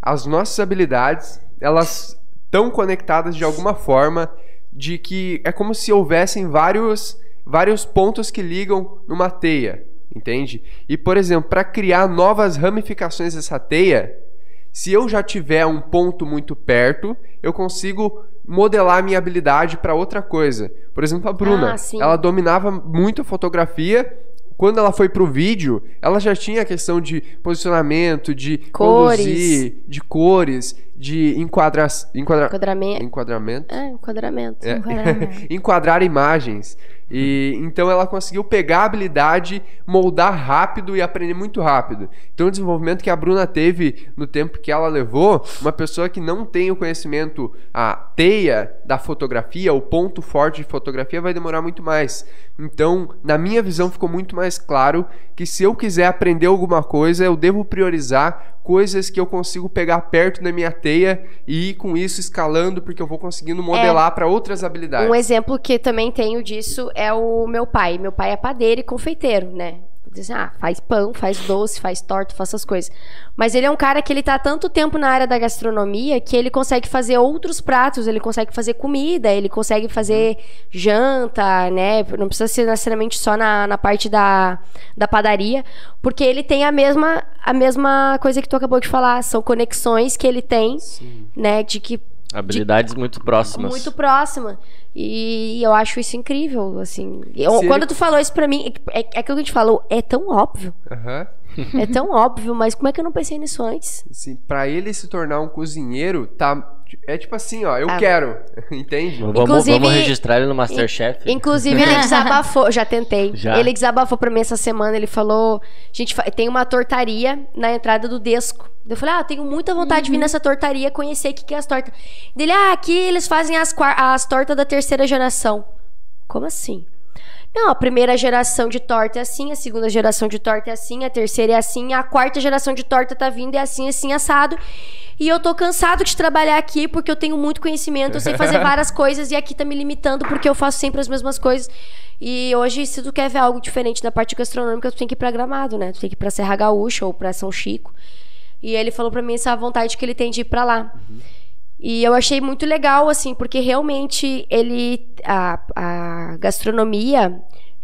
as nossas habilidades, elas estão conectadas de alguma forma de que é como se houvessem vários, vários pontos que ligam numa teia, entende? E, por exemplo, para criar novas ramificações dessa teia, se eu já tiver um ponto muito perto, eu consigo modelar minha habilidade para outra coisa. Por exemplo, a Bruna, ah, ela dominava muito a fotografia. Quando ela foi pro vídeo, ela já tinha a questão de posicionamento, de cores. conduzir, de cores de enquadra... Enquadra... enquadramento. Enquadramento. É, enquadramento. É. enquadramento. Enquadrar imagens. E então ela conseguiu pegar a habilidade, moldar rápido e aprender muito rápido. Então o desenvolvimento que a Bruna teve no tempo que ela levou, uma pessoa que não tem o conhecimento, a teia da fotografia, o ponto forte de fotografia vai demorar muito mais. Então, na minha visão ficou muito mais claro que se eu quiser aprender alguma coisa, eu devo priorizar coisas que eu consigo pegar perto da minha teia e ir com isso escalando, porque eu vou conseguindo modelar é, para outras habilidades. Um exemplo que também tenho disso é o meu pai. Meu pai é padeiro e confeiteiro, né? Dizem, ah, faz pão, faz doce, faz torta, faz essas coisas. Mas ele é um cara que ele tá há tanto tempo na área da gastronomia que ele consegue fazer outros pratos, ele consegue fazer comida, ele consegue fazer janta, né? Não precisa ser necessariamente só na, na parte da, da padaria, porque ele tem a mesma, a mesma coisa que tu acabou de falar, são conexões que ele tem, Sim. né? De que Habilidades de, muito próximas. Muito próxima. E eu acho isso incrível, assim. Eu, quando ele... tu falou isso pra mim, é, é aquilo que a gente falou, é tão óbvio. Uhum. é tão óbvio, mas como é que eu não pensei nisso antes? Sim, pra ele se tornar um cozinheiro, tá. É tipo assim, ó, eu ah. quero, entende? Vamos, inclusive, vamos registrar ele no Masterchef. Inclusive, ele desabafou, já tentei. Já? Ele desabafou pra mim essa semana, ele falou: gente, tem uma tortaria na entrada do Desco. Eu falei, ah, tenho muita vontade uhum. de vir uhum. nessa tortaria, conhecer o que, que é as tortas. Dele, ah, aqui eles fazem as, as tortas da terceira geração. Como assim? Não, a primeira geração de torta é assim, a segunda geração de torta é assim, a terceira é assim, a quarta geração de torta tá vindo é assim, assim, assado. E eu tô cansado de trabalhar aqui porque eu tenho muito conhecimento, eu sei fazer várias coisas e aqui tá me limitando porque eu faço sempre as mesmas coisas. E hoje, se tu quer ver algo diferente da parte gastronômica, tu tem que ir pra Gramado, né? Tu tem que ir pra Serra Gaúcha ou pra São Chico. E ele falou para mim essa vontade que ele tem de ir para lá. Uhum. E eu achei muito legal, assim, porque realmente ele. A, a gastronomia,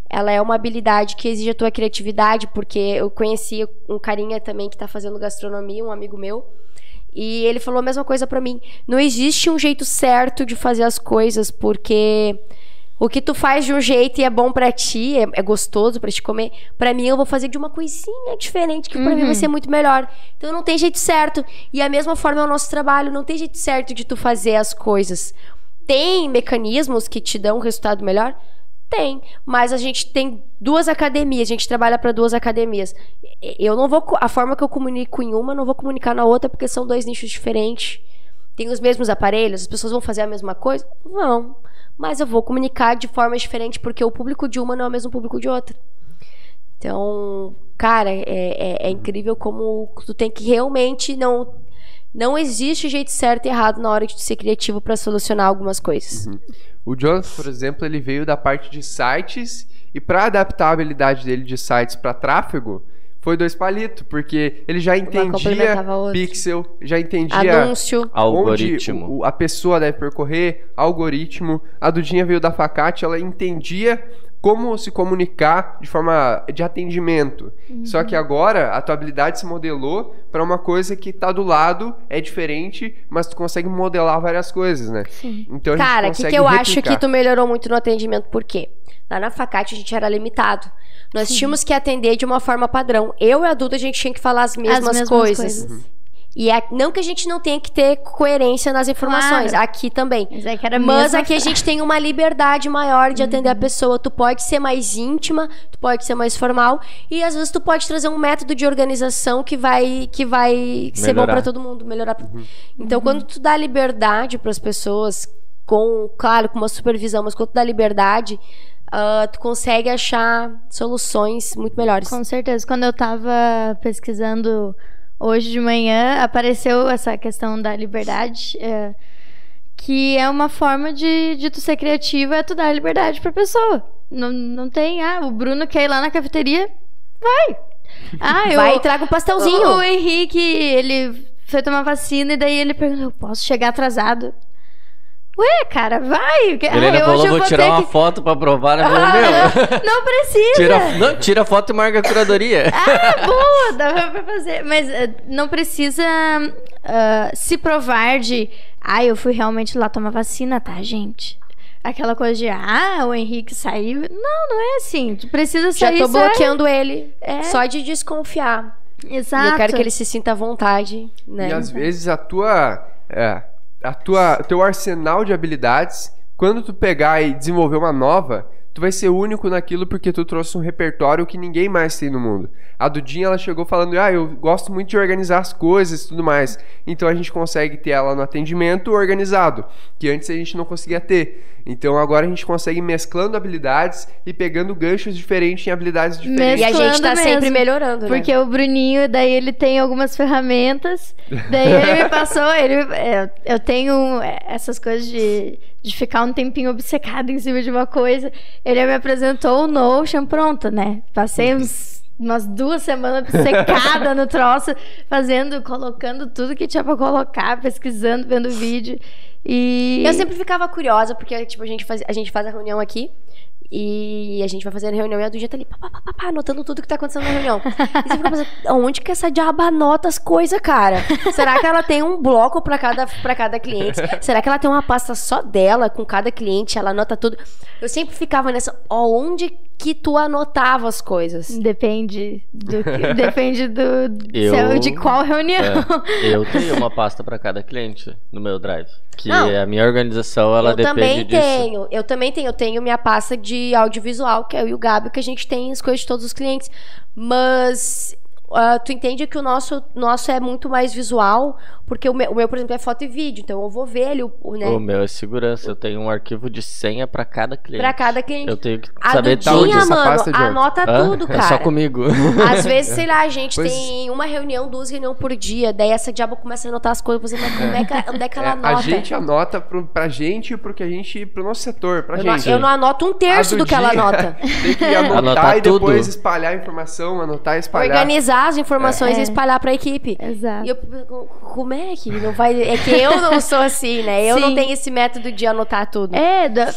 ela é uma habilidade que exige a tua criatividade, porque eu conheci um carinha também que está fazendo gastronomia, um amigo meu. E ele falou a mesma coisa para mim. Não existe um jeito certo de fazer as coisas, porque o que tu faz de um jeito e é bom para ti, é, é gostoso para te comer, para mim eu vou fazer de uma coisinha diferente que para uhum. mim vai uhum. ser muito melhor. Então não tem jeito certo. E a mesma forma é o nosso trabalho, não tem jeito certo de tu fazer as coisas. Tem mecanismos que te dão um resultado melhor? Tem, mas a gente tem duas academias, a gente trabalha para duas academias. Eu não vou a forma que eu comunico em uma, não vou comunicar na outra porque são dois nichos diferentes. Tem os mesmos aparelhos, as pessoas vão fazer a mesma coisa? Vão mas eu vou comunicar de forma diferente porque o público de uma não é o mesmo público de outra. Então, cara, é, é, é incrível como tu tem que realmente não não existe jeito certo e errado na hora de ser criativo para solucionar algumas coisas. Uhum. O Jonathan, por exemplo, ele veio da parte de sites e para adaptar a habilidade dele de sites para tráfego, foi dois palitos, porque ele já entendia pixel, já entendia Anúncio. Algoritmo. onde o- a pessoa deve percorrer, algoritmo. A Dudinha veio da Facate, ela entendia como se comunicar de forma de atendimento. Só que agora a tua habilidade se modelou para uma coisa que tá do lado, é diferente, mas tu consegue modelar várias coisas, né? Sim. Então a gente Cara, o que, que eu acho replicar. que tu melhorou muito no atendimento? Por quê? Lá na Facate a gente era limitado. Nós tínhamos que atender de uma forma padrão. Eu e a Duda, a gente tinha que falar as mesmas, mesmas coisas. coisas. E é, não que a gente não tenha que ter coerência nas informações, Claro. aqui também. Mas é que era a Mas aqui a gente tem uma liberdade maior de atender a Uhum. pessoa. Tu pode ser mais íntima, tu pode ser mais formal e às vezes tu pode trazer um método de organização que vai que vai ser bom pra todo mundo, melhorar. Uhum. Então, quando tu dá liberdade pras pessoas com, claro, com uma supervisão, mas quando tu dá liberdade, ah, tu consegue achar soluções muito melhores. Com certeza. Quando eu tava pesquisando hoje de manhã, apareceu essa questão da liberdade. é, que é uma forma de, de tu ser criativa, é tu dar liberdade pra pessoa. Não, não tem, ah, o Bruno quer ir lá na cafeteria, vai. Ah, eu, Vai e traga um pastelzinho. O, o Henrique, ele foi tomar vacina e daí ele perguntou, eu posso chegar atrasado? Ué, cara, vai. Ele ah, ainda hoje falou, eu vou vou tirar uma que... foto pra provar, né? Falei, meu, Não precisa. tira, não, tira a foto e marca a curadoria. Ah, boa, dá pra fazer. Mas eh, não precisa ah, se provar de. Ah, eu fui realmente lá tomar vacina, tá, gente? Aquela coisa de, ah, o Henrique saiu. Não, não é assim. Tu precisa Já sair. tô sai. bloqueando ele. É. Só de desconfiar. Exato. E eu quero que ele se sinta à vontade, né? E às vezes a tua, é, a tua, teu arsenal de habilidades, quando tu pegar e desenvolver uma nova, tu vai ser único naquilo porque tu trouxe um repertório que ninguém mais tem no mundo. A Dudinha ela chegou falando, ah, eu gosto muito de organizar as coisas e tudo mais. Então a gente consegue ter ela no atendimento organizado, que antes a gente não conseguia ter. Então agora a gente consegue ir mesclando habilidades e pegando ganchos diferentes em habilidades diferentes. E a gente tá Mesclando sempre mesmo. melhorando, né? Porque o Bruninho, daí ele tem algumas ferramentas. Daí ele me passou. Ele, é, eu tenho é, essas coisas de, de ficar um tempinho obcecado em cima de uma coisa. Ele me apresentou o Notion, pronto, né? Passei uns, umas duas semanas obcecada no troço, fazendo, colocando tudo que tinha pra colocar, pesquisando, vendo vídeo. E. Eu sempre ficava curiosa, porque, tipo, a gente faz, a gente faz a reunião aqui. E a gente vai fazer a reunião e a Dudia tá ali, pá, pá, pá, pá, anotando tudo que tá acontecendo na reunião. E você fica pensando, onde que essa diaba anota as coisas, cara? Será que ela tem um bloco pra cada, pra cada cliente? Será que ela tem uma pasta só dela, com cada cliente, ela anota tudo? Eu sempre ficava nessa, onde que tu anotava as coisas? Depende do que- depende do Eu- de qual reunião. É, eu tenho uma pasta pra cada cliente no meu drive. Que Não. a minha organização, ela eu depende também disso. tenho, eu também tenho, eu tenho minha pasta de audiovisual, que é eu e o Gabi, que a gente tem as coisas de todos os clientes. Mas ah, tu entende que o nosso, nosso é muito mais visual, porque o meu, o meu, por exemplo, é foto e vídeo, então eu vou ver ele, o- o, né, O meu é segurança. Eu tenho um arquivo de senha pra cada cliente. pra cada cliente. Eu tenho que A saber tá onde essa mano, pasta de onde? anota Hã? tudo, É cara. só comigo. Às vezes, sei lá, a gente Pois- tem uma reunião, duas reuniões por dia, daí essa diaba começa a anotar as coisas, você, mas como é que, onde é que ela É, anota? a gente anota pro, pra gente e pro que a gente, pro nosso setor, pra eu, não, gente. eu não anoto um terço do que ela anota. Tem que anotar, Anotar e depois tudo. espalhar a informação, anotar e espalhar. Organizar as informações É. e espalhar pra equipe. Exato. E eu, como é que não vai. É que eu não sou assim, né? Eu não Sim. tenho esse método de anotar tudo. É, da-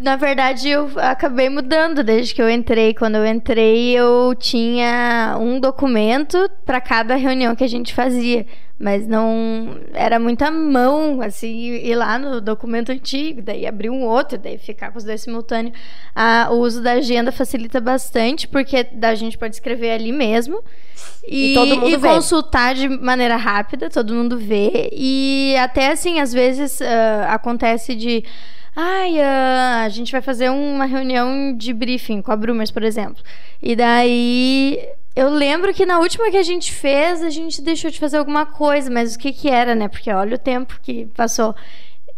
na verdade eu acabei mudando desde que eu entrei. Quando eu entrei, eu tinha um documento para cada reunião que a gente fazia, mas não era muita mão, assim, ir lá no documento antigo, daí abrir um outro, daí ficar com os dois simultâneos. Ah, o uso da agenda facilita bastante, porque a gente pode escrever ali mesmo. E, E todo mundo e consultar de maneira rápida, todo mundo vê. E até assim, às vezes ah, acontece de. Ai, ah, a gente vai fazer uma reunião de briefing com a Brumers, por exemplo. E daí. Eu lembro que na última que a gente fez, a gente deixou de fazer alguma coisa, mas o que que era, né? Porque olha o tempo que passou.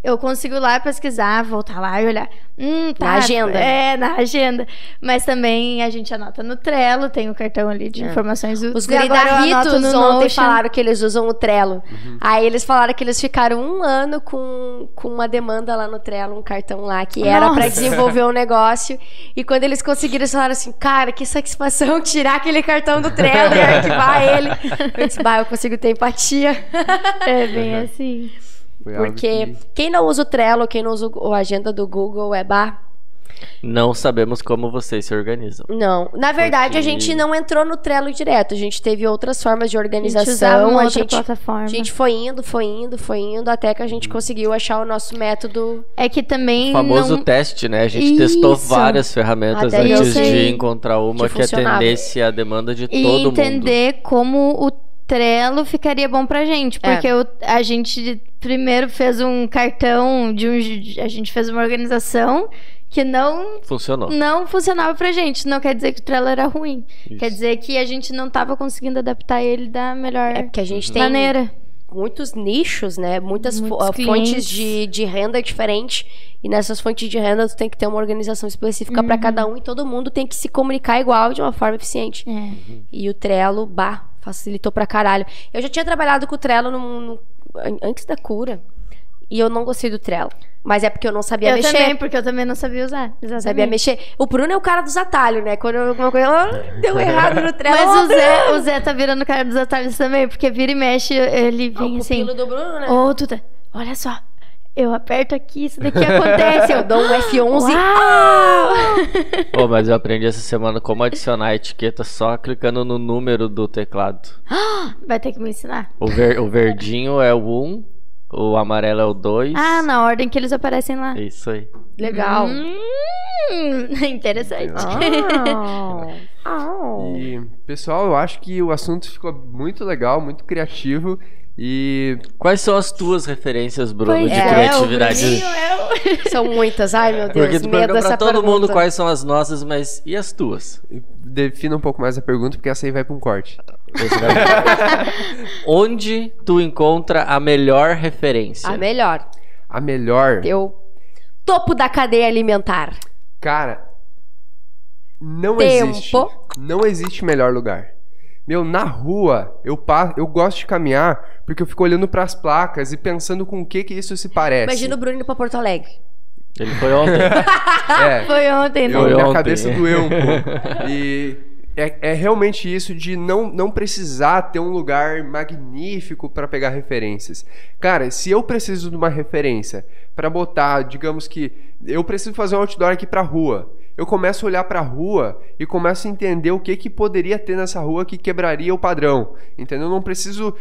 Eu consigo lá pesquisar, voltar lá e olhar. Hum, tá, Na agenda. É, na agenda. Mas também a gente anota no Trello, tem o cartão ali de informações úteis. É. Os e guri da Ritos no ontem Notion. falaram que eles usam o Trello. Aí eles falaram que eles ficaram um ano com, com uma demanda lá no Trello, um cartão lá, que era pra Nossa. desenvolver um negócio. E quando eles conseguiram, eles falaram assim, cara, que satisfação tirar aquele cartão do Trello e arquivar ele. Eu disse, bah, eu consigo ter empatia. É bem assim. Foi Porque que- quem não usa o Trello, quem não usa o- a agenda do Google, é bah, Não sabemos como vocês se organizam. Não, na verdade a Porque- gente não entrou no Trello direto. A gente teve outras formas de A gente usava organização. uma A outra gente, plataforma. a gente foi indo, foi indo, foi indo até que a gente conseguiu achar o nosso método. É que também O famoso não... teste, né? A gente testou Isso. várias ferramentas Até antes de encontrar uma que que, atendesse a demanda de e todo mundo. entender como o Trello ficaria bom pra gente. É. Porque o- a gente primeiro fez um cartão de um. A gente fez uma organização que não, Funcionou. não funcionava pra gente. Não quer dizer que o Trello era ruim. Isso. Quer dizer que a gente não tava conseguindo adaptar ele da melhor É porque a gente tem maneira. muitos nichos, né? Muitas fontes clientes. de, de renda diferentes. E nessas fontes de renda tu tem que ter uma organização específica Uhum. pra cada um e todo mundo tem que se comunicar igual de uma forma eficiente. É. E o Trello, bah, facilitou pra caralho. Eu já tinha trabalhado com o Trello no- no- an- antes da cura. E eu não gostei do Trello. Mas é porque eu não sabia Eu mexer. também, porque eu também não sabia usar. Exatamente. Sabia mexer. O Bruno é o cara dos atalhos, né? Quando alguma coisa ah, deu errado no Trello. Mas ó, o Zé, o Zé tá virando cara dos atalhos também, porque vira e mexe, ele vem o assim. pupilo do Bruno, né? Duda, olha só. Eu aperto aqui, isso daqui acontece. Eu dou um F11. Uau! Pô, mas eu aprendi essa semana como adicionar a etiqueta só clicando no número do teclado. Vai ter que me ensinar. O, ver- o verdinho é o 1, o amarelo é o 2. Ah, na ordem que eles aparecem lá. Isso aí. Legal. Hum, interessante. Ah. E, pessoal, eu acho que o assunto ficou muito legal, muito criativo. E Quais são as tuas referências, Bruno, Pois de é, criatividade? Bruninho é São muitas. Ai, meu Deus. Porque tu medo pergunta dessa pra todo pergunta. mundo quais são as nossas, mas e as tuas? defina um pouco mais a pergunta, porque essa aí vai pra um corte. Onde tu encontra a melhor referência? A melhor. A melhor. Teu topo da cadeia alimentar. Cara, não Tempo. existe. Não existe melhor lugar. Meu, na rua, eu, pa... eu gosto de caminhar porque eu fico olhando pras placas e pensando com o que que isso se parece. Imagina o Bruno indo pra Porto Alegre. Ele foi ontem. É, Foi ontem, né? eu, Foi minha ontem. cabeça doeu um pouco. E é, é realmente isso de não, não precisar ter um lugar magnífico para pegar referências. Cara, se eu preciso de uma referência para botar, digamos que eu preciso fazer um outdoor aqui pra rua. Eu começo a olhar pra rua e começo a entender o que que poderia ter nessa rua que quebraria o padrão. Entendeu? Eu não preciso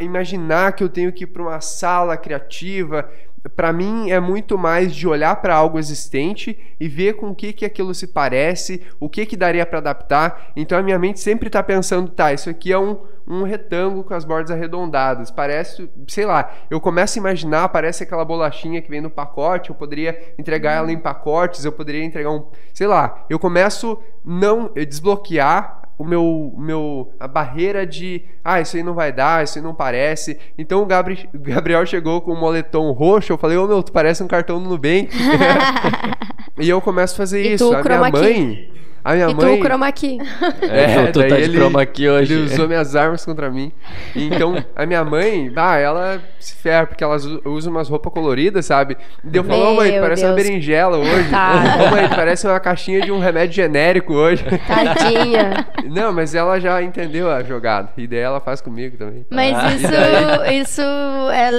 imaginar que eu tenho que ir para uma sala criativa. Para mim é muito mais de olhar para algo existente e ver com o que que aquilo se parece, o que que daria para adaptar. Então a minha mente sempre está pensando, tá, isso aqui é um, um retângulo com as bordas arredondadas. Parece, sei lá, eu começo a imaginar, parece aquela bolachinha que vem no pacote, eu poderia entregar ela em pacotes, eu poderia entregar um, sei lá, eu começo não eh, desbloquear o meu, o meu a barreira de ah, isso aí não vai dar, isso aí não parece. Então o Gabri, o Gabriel chegou com um moletom roxo, eu falei: "Ô meu, tu parece um cartão do Nubank". e eu começo a fazer E isso. tu, a minha chroma key? Mãe, a minha e mãe tu, chroma key. É, tu daí tá de chroma aqui hoje. Ele usou minhas armas contra mim. Então, a minha mãe, ah, ela se ferra, porque ela usa- umas roupas coloridas, sabe? E eu falo, ô mãe, tu Meu parece uma Deus. berinjela hoje. Tá. Ô mãe, parece uma caixinha de um remédio genérico hoje. Tadinha. Não, mas ela já entendeu a jogada. E daí ela faz comigo também. Mas Ah. isso, isso é,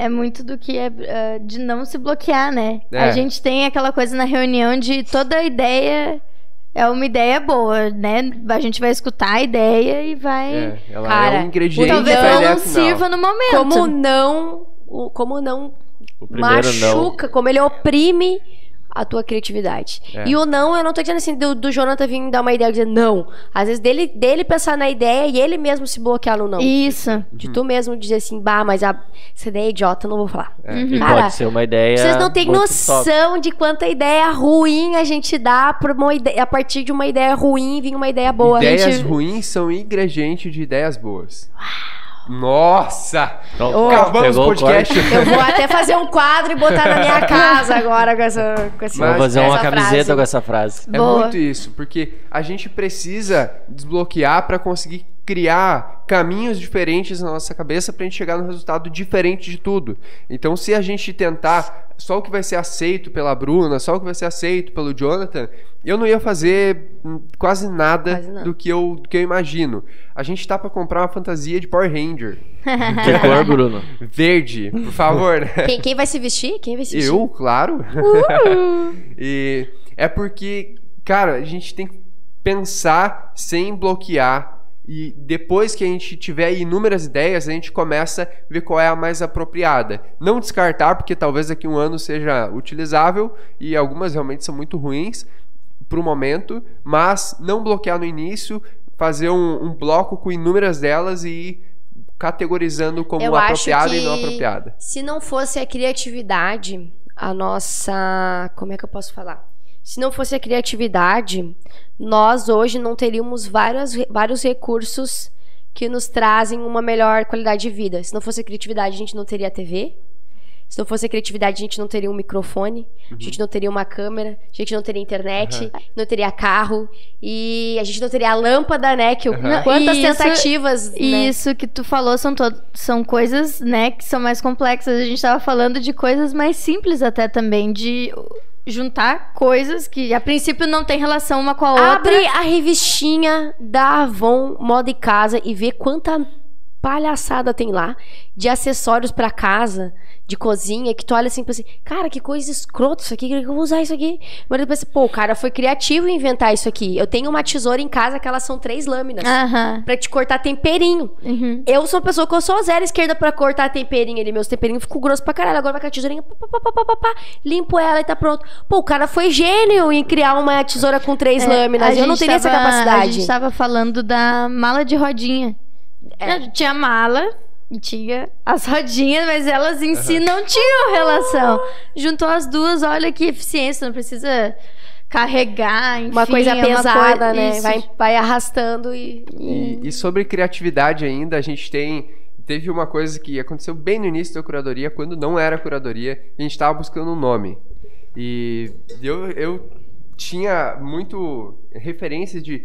é, é muito do que é é, de não se bloquear, né? É. A gente tem aquela coisa na reunião de toda ideia é uma ideia boa, né? A gente vai escutar a ideia e vai. É, ela Cara, é um ingrediente Talvez não sirva no momento. Como não. Como não O primeiro não. machuca, como ele oprime a tua criatividade. É. E o não, eu não tô dizendo assim do, do Jonathan vir dar uma ideia e dizer não. Às vezes dele, dele pensar na ideia e ele mesmo se bloquear no não. Isso. De tu mesmo dizer assim, bah, mas a, essa ideia é idiota, eu não vou falar. É. E Cara, pode ser uma ideia. Vocês não têm noção de quanta ideia ruim a gente dá por uma ideia, a partir de uma ideia ruim vir uma ideia boa. Ideias gente- ruins são ingredientes de ideias boas. Nossa! Então, Acabamos o podcast. Eu vou até fazer um quadro e botar na minha casa agora com essa, com esse, Vamos fazer uma camiseta frase. com essa frase. É Boa. muito isso, porque a gente precisa desbloquear para conseguir criar caminhos diferentes na nossa cabeça para a gente chegar no resultado diferente de tudo. Então, se a gente tentar só o que vai ser aceito pela Bruna, só o que vai ser aceito pelo Jonathan, eu não ia fazer quase nada, Quase do que eu do que eu imagino. A gente tá para comprar uma fantasia de Power Ranger Que cor, Bruno? verde, por favor. né? Quem, quem vai se vestir? Quem vai se vestir? Eu, claro. e é porque, cara, a gente tem que pensar sem bloquear. E depois que a gente tiver inúmeras ideias, a gente começa a ver qual é a mais apropriada. Não descartar, porque talvez daqui a um ano seja utilizável e algumas realmente são muito ruins para o momento, mas não bloquear no início, fazer um, um bloco com inúmeras delas e ir categorizando como Eu apropriada e não apropriada. Se não fosse a criatividade, a nossa. Como é que eu posso falar? Se não fosse a criatividade, nós hoje não teríamos vários, vários recursos que nos trazem uma melhor qualidade de vida. Se não fosse a criatividade, a gente não teria TV. Se não fosse a criatividade, a gente não teria um microfone, a gente não teria uma câmera, a gente não teria internet, não teria carro e a gente não teria a lâmpada, né? Que o- Aham. quantas E isso- tentativas, né? E isso que tu falou são, to- são coisas, né, que são mais complexas. A gente tava falando de coisas mais simples até também, de juntar coisas que a princípio não tem relação uma com a outra. Abre a revistinha da Avon Moda e Casa e vê quanta palhaçada tem lá de acessórios pra casa, de cozinha, que tu olha assim assim, cara, que coisa escrota isso aqui, que eu vou usar isso aqui. Mas eu penso, pô, o cara foi criativo em inventar isso aqui. Eu tenho uma tesoura em casa que elas são três lâminas. Aham. Pra te cortar temperinho. Uhum. Eu sou uma pessoa que eu sou zero esquerda pra cortar temperinho ali. Meus temperinhos ficam grossos pra caralho. Agora vai com a tesourinha, pá, pá, pá, pá, pá, pá, limpo ela e tá pronto. Pô, o cara foi gênio em criar uma tesoura com três É, lâminas. Eu não teria essa tava- capacidade. A gente tava falando da mala de rodinha. É. Tinha mala e tinha as rodinhas, mas elas em si não tinham relação. Juntou as duas, olha que eficiência, não precisa carregar, enfim. Uma coisa é pesada, coi- né? Isso. Vai, vai arrastando e. E, e sobre criatividade ainda, a gente tem. Teve uma coisa que aconteceu bem no início da curadoria, quando não era curadoria, a gente estava buscando um nome. E eu, eu tinha muito referências de.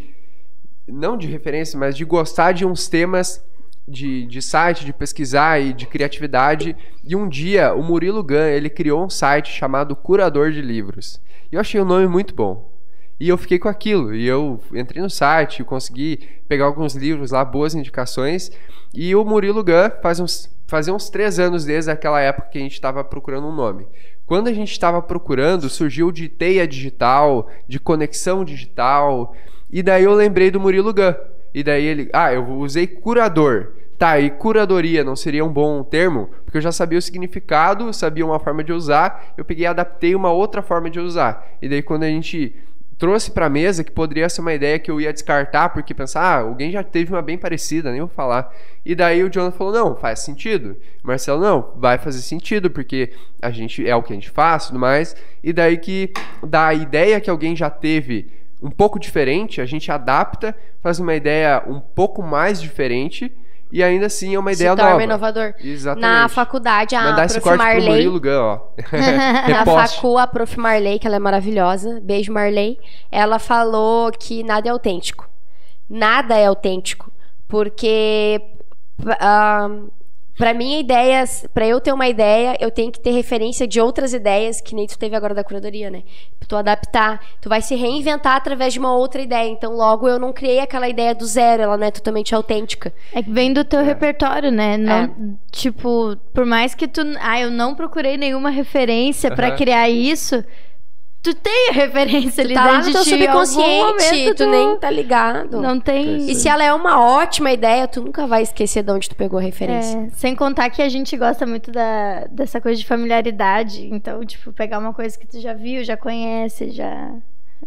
Não de referência, mas de gostar de uns temas de, de site, de pesquisar e de criatividade. E um dia, o Murilo Gun, ele criou um site chamado Curador de Livros. E eu achei o nome muito bom. E eu fiquei com aquilo. E eu entrei no site, consegui pegar alguns livros lá, boas indicações. E o Murilo Gun faz uns, fazia uns três anos desde aquela época que a gente estava procurando um nome. Quando a gente estava procurando, surgiu de teia digital, de conexão digital. E daí eu lembrei do Murilo Gun. E daí ele, ah, eu usei curador. Tá, e curadoria não seria um bom termo? Porque eu já sabia o significado, sabia uma forma de usar, eu peguei e adaptei uma outra forma de usar. E daí quando a gente trouxe pra mesa, que poderia ser uma ideia que eu ia descartar, porque pensar, ah, alguém já teve uma bem parecida, nem vou falar. E daí o Jonathan falou, não, faz sentido. Marcelo, não, vai fazer sentido, porque a gente é o que a gente faz tudo mais. E daí que da ideia que alguém já teve um pouco diferente, a gente adapta, faz uma ideia um pouco mais diferente, e ainda assim é uma Se ideia torna nova. inovador. Exatamente. Na faculdade, a Mandar esse prof. pro Marley. Murilo Gun, ó. Na facu, a prof. Marley, que ela é maravilhosa, beijo Marley, ela falou que nada é autêntico. Nada é autêntico. Porque ah, pra minha ideia, pra eu ter uma ideia, eu tenho que ter referência de outras ideias, que nem tu teve agora da curadoria, né? Pra tu adaptar. Tu vai se reinventar através de uma outra ideia. Então, logo, eu não criei aquela ideia do zero, ela não é totalmente autêntica. É que vem do teu repertório, né? Não, É. Tipo, por mais que tu. Ah, eu não procurei nenhuma referência pra Aham. criar isso. Tu tem a referência ali Tu tá lá dentro no teu subconsciente, momento tu nem tá ligado. Não tem. E se ela é uma ótima ideia, tu nunca vai esquecer de onde tu pegou a referência. É, sem contar que a gente gosta muito da, dessa coisa de familiaridade. Então, tipo, pegar uma coisa que tu já viu, já conhece, já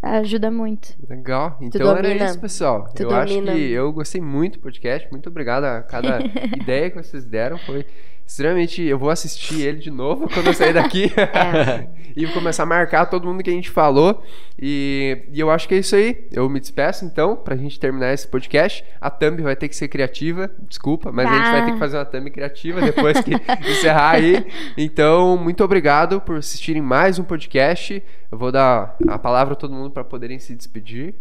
ajuda muito. Legal. Então era isso, pessoal. Tu eu acho domina. que eu gostei muito do podcast. Muito obrigado a cada ideia que vocês deram. Foi extremamente. Eu vou assistir ele de novo quando eu sair daqui. É. e vou começar a marcar todo mundo que a gente falou. E, e eu acho que é isso aí. Eu me despeço então, pra gente terminar esse podcast. A thumb vai ter que ser criativa, desculpa, mas a gente vai Tá. ter que fazer uma thumb criativa depois que encerrar aí. Então, muito obrigado por assistirem mais um podcast. Eu vou dar a palavra a todo mundo pra poderem se despedir.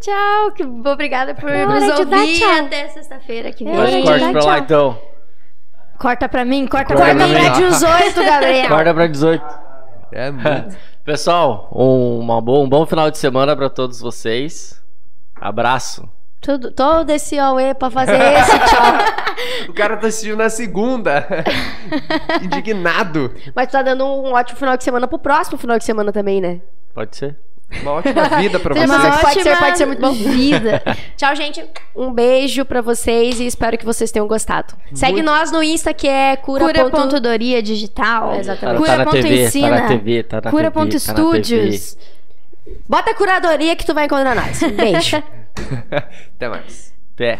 Tchau, que obrigada por É nos ouvir tchau. até sexta-feira que vem. corte pra lá tchau. então. Corta pra mim, corta, Corta pra Corta mim. pra pra 18, Gabriel. Corta pra 18. É muito. Pessoal, um, uma boa, um bom final de semana pra todos vocês. Abraço. Tudo, todo esse Aue pra fazer esse tchau. o cara tá assistindo na segunda. Indignado. Mas tá dando um ótimo final de semana pro próximo final de semana também, né? Pode ser? Uma ótima vida pra vocês. uma Pode ser, ótima pode ser muito bom. Vida. Tchau, gente. Um beijo pra vocês e espero que vocês tenham gostado. Segue Muito- nós no Insta que é cura. Cura.doria digital. É, exatamente. Tá TV, Cura.ensina. tá na TV, tá na Cura TV, ponto tá TV. Estúdios. Bota curadoria que tu vai encontrar nós. Um beijo. Até mais. Até.